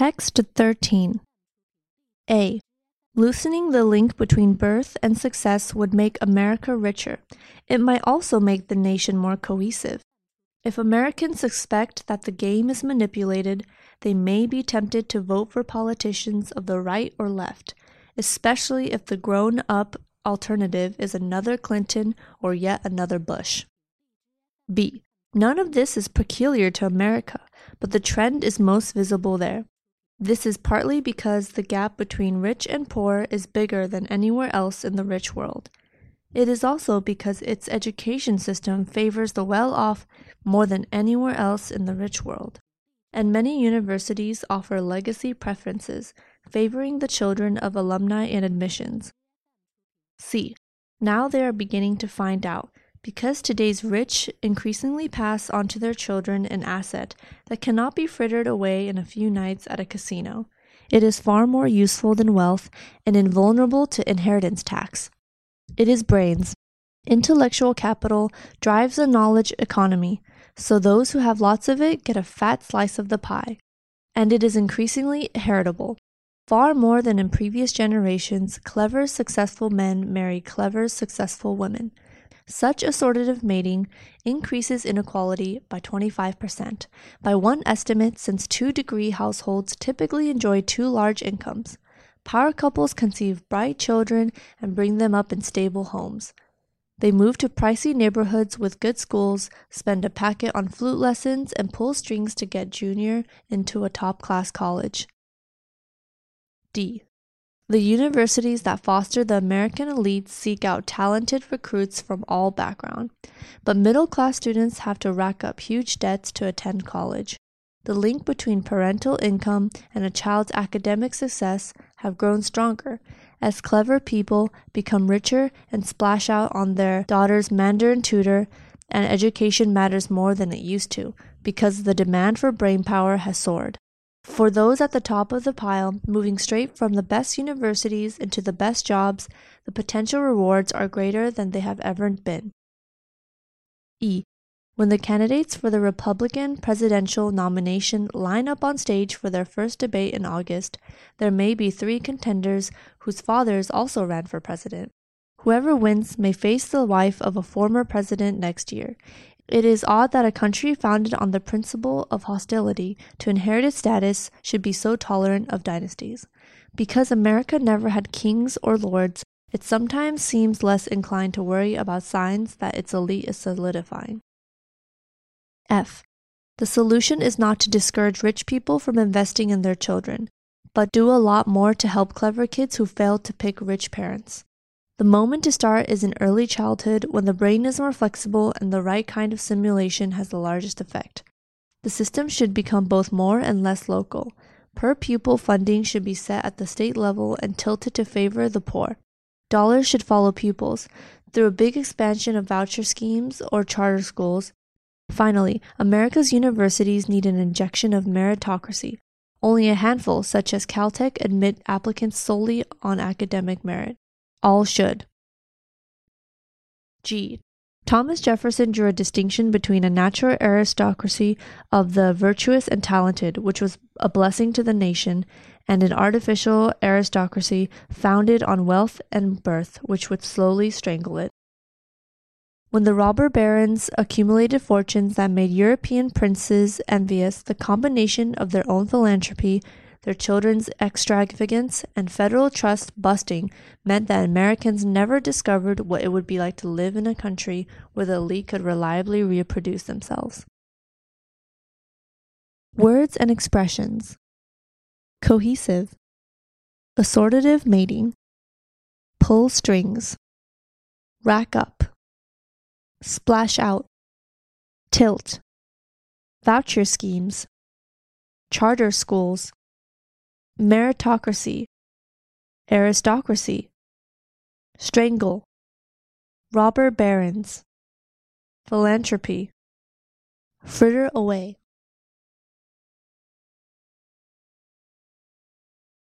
Text 13. A. Loosening the link between birth and success would make America richer. It might also make the nation more cohesive. If Americans suspect that the game is manipulated, they may be tempted to vote for politicians of the right or left, especially if the grown up alternative is another Clinton or yet another Bush. B. None of this is peculiar to America, but the trend is most visible there. This is partly because the gap between rich and poor is bigger than anywhere else in the rich world. It is also because its education system favors the well off more than anywhere else in the rich world. And many universities offer legacy preferences, favoring the children of alumni in admissions. C. Now they are beginning to find out because today's rich increasingly pass on to their children an asset that cannot be frittered away in a few nights at a casino. It is far more useful than wealth and invulnerable to inheritance tax. It is brains. Intellectual capital drives a knowledge economy, so those who have lots of it get a fat slice of the pie. And it is increasingly heritable. Far more than in previous generations, clever, successful men marry clever, successful women. Such assortative mating increases inequality by 25%. By one estimate, since two degree households typically enjoy two large incomes, power couples conceive bright children and bring them up in stable homes. They move to pricey neighborhoods with good schools, spend a packet on flute lessons, and pull strings to get junior into a top class college. D. The universities that foster the American elite seek out talented recruits from all backgrounds, but middle class students have to rack up huge debts to attend college. The link between parental income and a child's academic success have grown stronger as clever people become richer and splash out on their daughter's Mandarin tutor and education matters more than it used to because the demand for brain power has soared. For those at the top of the pile, moving straight from the best universities into the best jobs, the potential rewards are greater than they have ever been. E. When the candidates for the Republican presidential nomination line up on stage for their first debate in August, there may be three contenders whose fathers also ran for president. Whoever wins may face the wife of a former president next year. It is odd that a country founded on the principle of hostility to inherited status should be so tolerant of dynasties. Because America never had kings or lords, it sometimes seems less inclined to worry about signs that its elite is solidifying. F. The solution is not to discourage rich people from investing in their children, but do a lot more to help clever kids who fail to pick rich parents. The moment to start is in early childhood when the brain is more flexible and the right kind of simulation has the largest effect. The system should become both more and less local. Per pupil funding should be set at the state level and tilted to favor the poor. Dollars should follow pupils through a big expansion of voucher schemes or charter schools. Finally, America's universities need an injection of meritocracy. Only a handful, such as Caltech, admit applicants solely on academic merit. All should. G. Thomas Jefferson drew a distinction between a natural aristocracy of the virtuous and talented, which was a blessing to the nation, and an artificial aristocracy founded on wealth and birth, which would slowly strangle it. When the robber barons accumulated fortunes that made European princes envious, the combination of their own philanthropy their children's extravagance, and federal trust busting meant that Americans never discovered what it would be like to live in a country where the elite could reliably reproduce themselves. Words and expressions. Cohesive, assortative mating, pull strings, rack up, splash out, tilt, voucher schemes, charter schools, meritocracy, aristocracy, strangle, robber barons, philanthropy, fritter away.